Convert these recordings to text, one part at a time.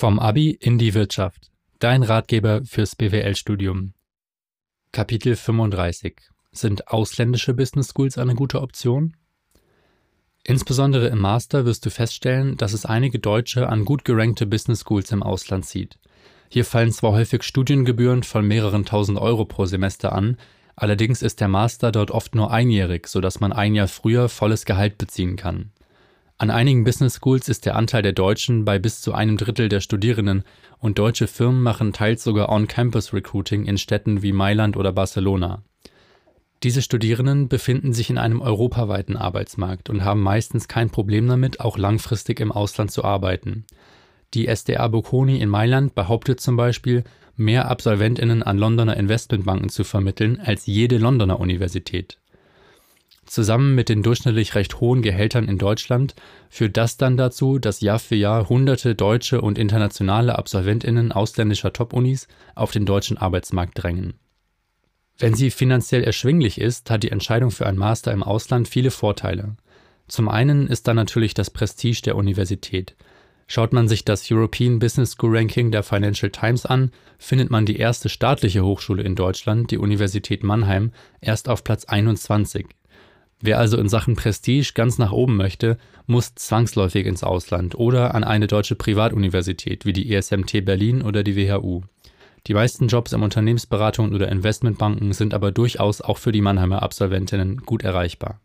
Vom Abi in die Wirtschaft. Dein Ratgeber fürs BWL-Studium. Kapitel 35. Sind ausländische Business Schools eine gute Option? Insbesondere im Master wirst du feststellen, dass es einige Deutsche an gut gerankte Business Schools im Ausland zieht. Hier fallen zwar häufig Studiengebühren von mehreren tausend Euro pro Semester an, allerdings ist der Master dort oft nur einjährig, sodass man ein Jahr früher volles Gehalt beziehen kann. An einigen Business Schools ist der Anteil der Deutschen bei bis zu einem Drittel der Studierenden und deutsche Firmen machen teils sogar On-Campus-Recruiting in Städten wie Mailand oder Barcelona. Diese Studierenden befinden sich in einem europaweiten Arbeitsmarkt und haben meistens kein Problem damit, auch langfristig im Ausland zu arbeiten. Die SDA Bocconi in Mailand behauptet zum Beispiel, mehr AbsolventInnen an Londoner Investmentbanken zu vermitteln als jede Londoner Universität. Zusammen mit den durchschnittlich recht hohen Gehältern in Deutschland führt das dann dazu, dass Jahr für Jahr hunderte deutsche und internationale Absolventinnen ausländischer Top-Unis auf den deutschen Arbeitsmarkt drängen. Wenn sie finanziell erschwinglich ist, hat die Entscheidung für einen Master im Ausland viele Vorteile. Zum einen ist da natürlich das Prestige der Universität. Schaut man sich das European Business School Ranking der Financial Times an, findet man die erste staatliche Hochschule in Deutschland, die Universität Mannheim, erst auf Platz 21. Wer also in Sachen Prestige ganz nach oben möchte, muss zwangsläufig ins Ausland oder an eine deutsche Privatuniversität wie die ESMT Berlin oder die WHU. Die meisten Jobs in Unternehmensberatungen oder Investmentbanken sind aber durchaus auch für die Mannheimer Absolventinnen gut erreichbar.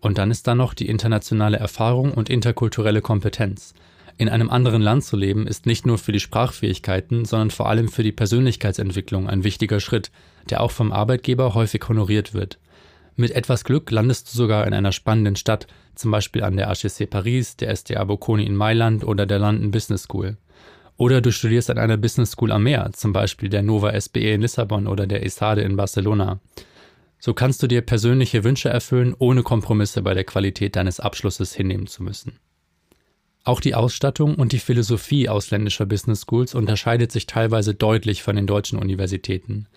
Und dann ist da noch die internationale Erfahrung und interkulturelle Kompetenz. In einem anderen Land zu leben ist nicht nur für die Sprachfähigkeiten, sondern vor allem für die Persönlichkeitsentwicklung ein wichtiger Schritt, der auch vom Arbeitgeber häufig honoriert wird. Mit etwas Glück landest du sogar in einer spannenden Stadt, zum Beispiel an der HEC Paris, der SDA Bocconi in Mailand oder der London Business School. Oder du studierst an einer Business School am Meer, zum Beispiel der Nova SBE in Lissabon oder der ESADE in Barcelona. So kannst du dir persönliche Wünsche erfüllen, ohne Kompromisse bei der Qualität deines Abschlusses hinnehmen zu müssen. Auch die Ausstattung und die Philosophie ausländischer Business Schools unterscheidet sich teilweise deutlich von den deutschen Universitäten.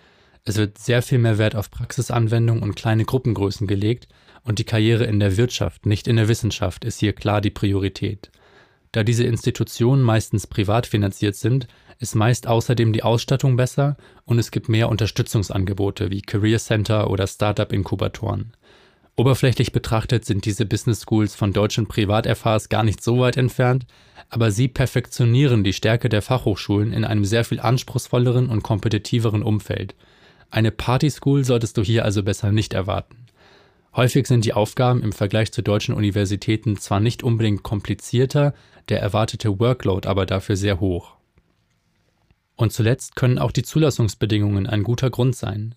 Es wird sehr viel mehr Wert auf Praxisanwendung und kleine Gruppengrößen gelegt und die Karriere in der Wirtschaft, nicht in der Wissenschaft, ist hier klar die Priorität. Da diese Institutionen meistens privat finanziert sind, ist meist außerdem die Ausstattung besser und es gibt mehr Unterstützungsangebote wie Career Center oder Startup-Inkubatoren. Oberflächlich betrachtet sind diese Business Schools von deutschen Privat-FHs gar nicht so weit entfernt, aber sie perfektionieren die Stärke der Fachhochschulen in einem sehr viel anspruchsvolleren und kompetitiveren Umfeld – eine Party School solltest du hier also besser nicht erwarten. Häufig sind die Aufgaben im Vergleich zu deutschen Universitäten zwar nicht unbedingt komplizierter, der erwartete Workload aber dafür sehr hoch. Und zuletzt können auch die Zulassungsbedingungen ein guter Grund sein.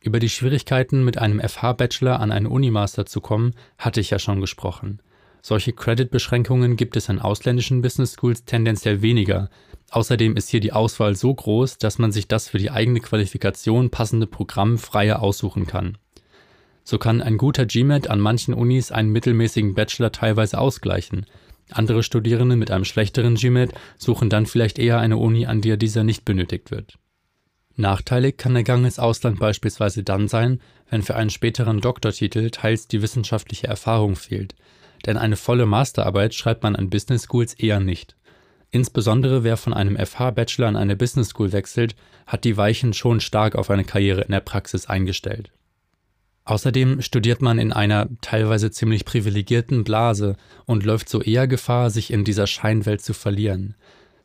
Über die Schwierigkeiten, mit einem FH-Bachelor an einen Unimaster zu kommen, hatte ich ja schon gesprochen. Solche Credit-Beschränkungen gibt es an ausländischen Business Schools tendenziell weniger, Außerdem ist hier die Auswahl so groß, dass man sich das für die eigene Qualifikation passende Programm freier aussuchen kann. So kann ein guter GMAT an manchen Unis einen mittelmäßigen Bachelor teilweise ausgleichen. Andere Studierende mit einem schlechteren GMAT suchen dann vielleicht eher eine Uni, an der dieser nicht benötigt wird. Nachteilig kann der Gang ins Ausland beispielsweise dann sein, wenn für einen späteren Doktortitel teils die wissenschaftliche Erfahrung fehlt. Denn eine volle Masterarbeit schreibt man an Business Schools eher nicht. Insbesondere wer von einem FH-Bachelor an eine Business School wechselt, hat die Weichen schon stark auf eine Karriere in der Praxis eingestellt. Außerdem studiert man in einer teilweise ziemlich privilegierten Blase und läuft so eher Gefahr, sich in dieser Scheinwelt zu verlieren.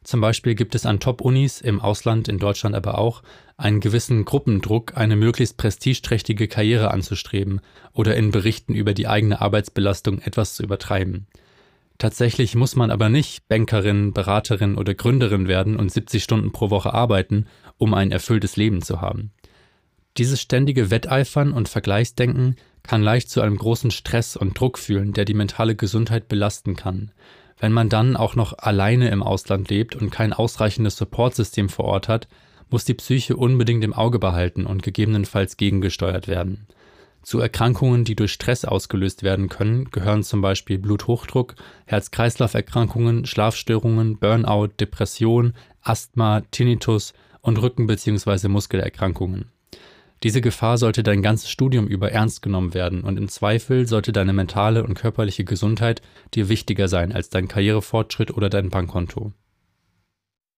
Zum Beispiel gibt es an Top-Unis, im Ausland, in Deutschland aber auch, einen gewissen Gruppendruck, eine möglichst prestigeträchtige Karriere anzustreben oder in Berichten über die eigene Arbeitsbelastung etwas zu übertreiben. Tatsächlich muss man aber nicht Bankerin, Beraterin oder Gründerin werden und 70 Stunden pro Woche arbeiten, um ein erfülltes Leben zu haben. Dieses ständige Wetteifern und Vergleichsdenken kann leicht zu einem großen Stress und Druck führen, der die mentale Gesundheit belasten kann. Wenn man dann auch noch alleine im Ausland lebt und kein ausreichendes Supportsystem vor Ort hat, muss die Psyche unbedingt im Auge behalten und gegebenenfalls gegengesteuert werden. Zu Erkrankungen, die durch Stress ausgelöst werden können, gehören zum Beispiel Bluthochdruck, Herz-Kreislauf-Erkrankungen, Schlafstörungen, Burnout, Depression, Asthma, Tinnitus und Rücken- bzw. Muskelerkrankungen. Diese Gefahr sollte dein ganzes Studium über ernst genommen werden und im Zweifel sollte deine mentale und körperliche Gesundheit dir wichtiger sein als dein Karrierefortschritt oder dein Bankkonto.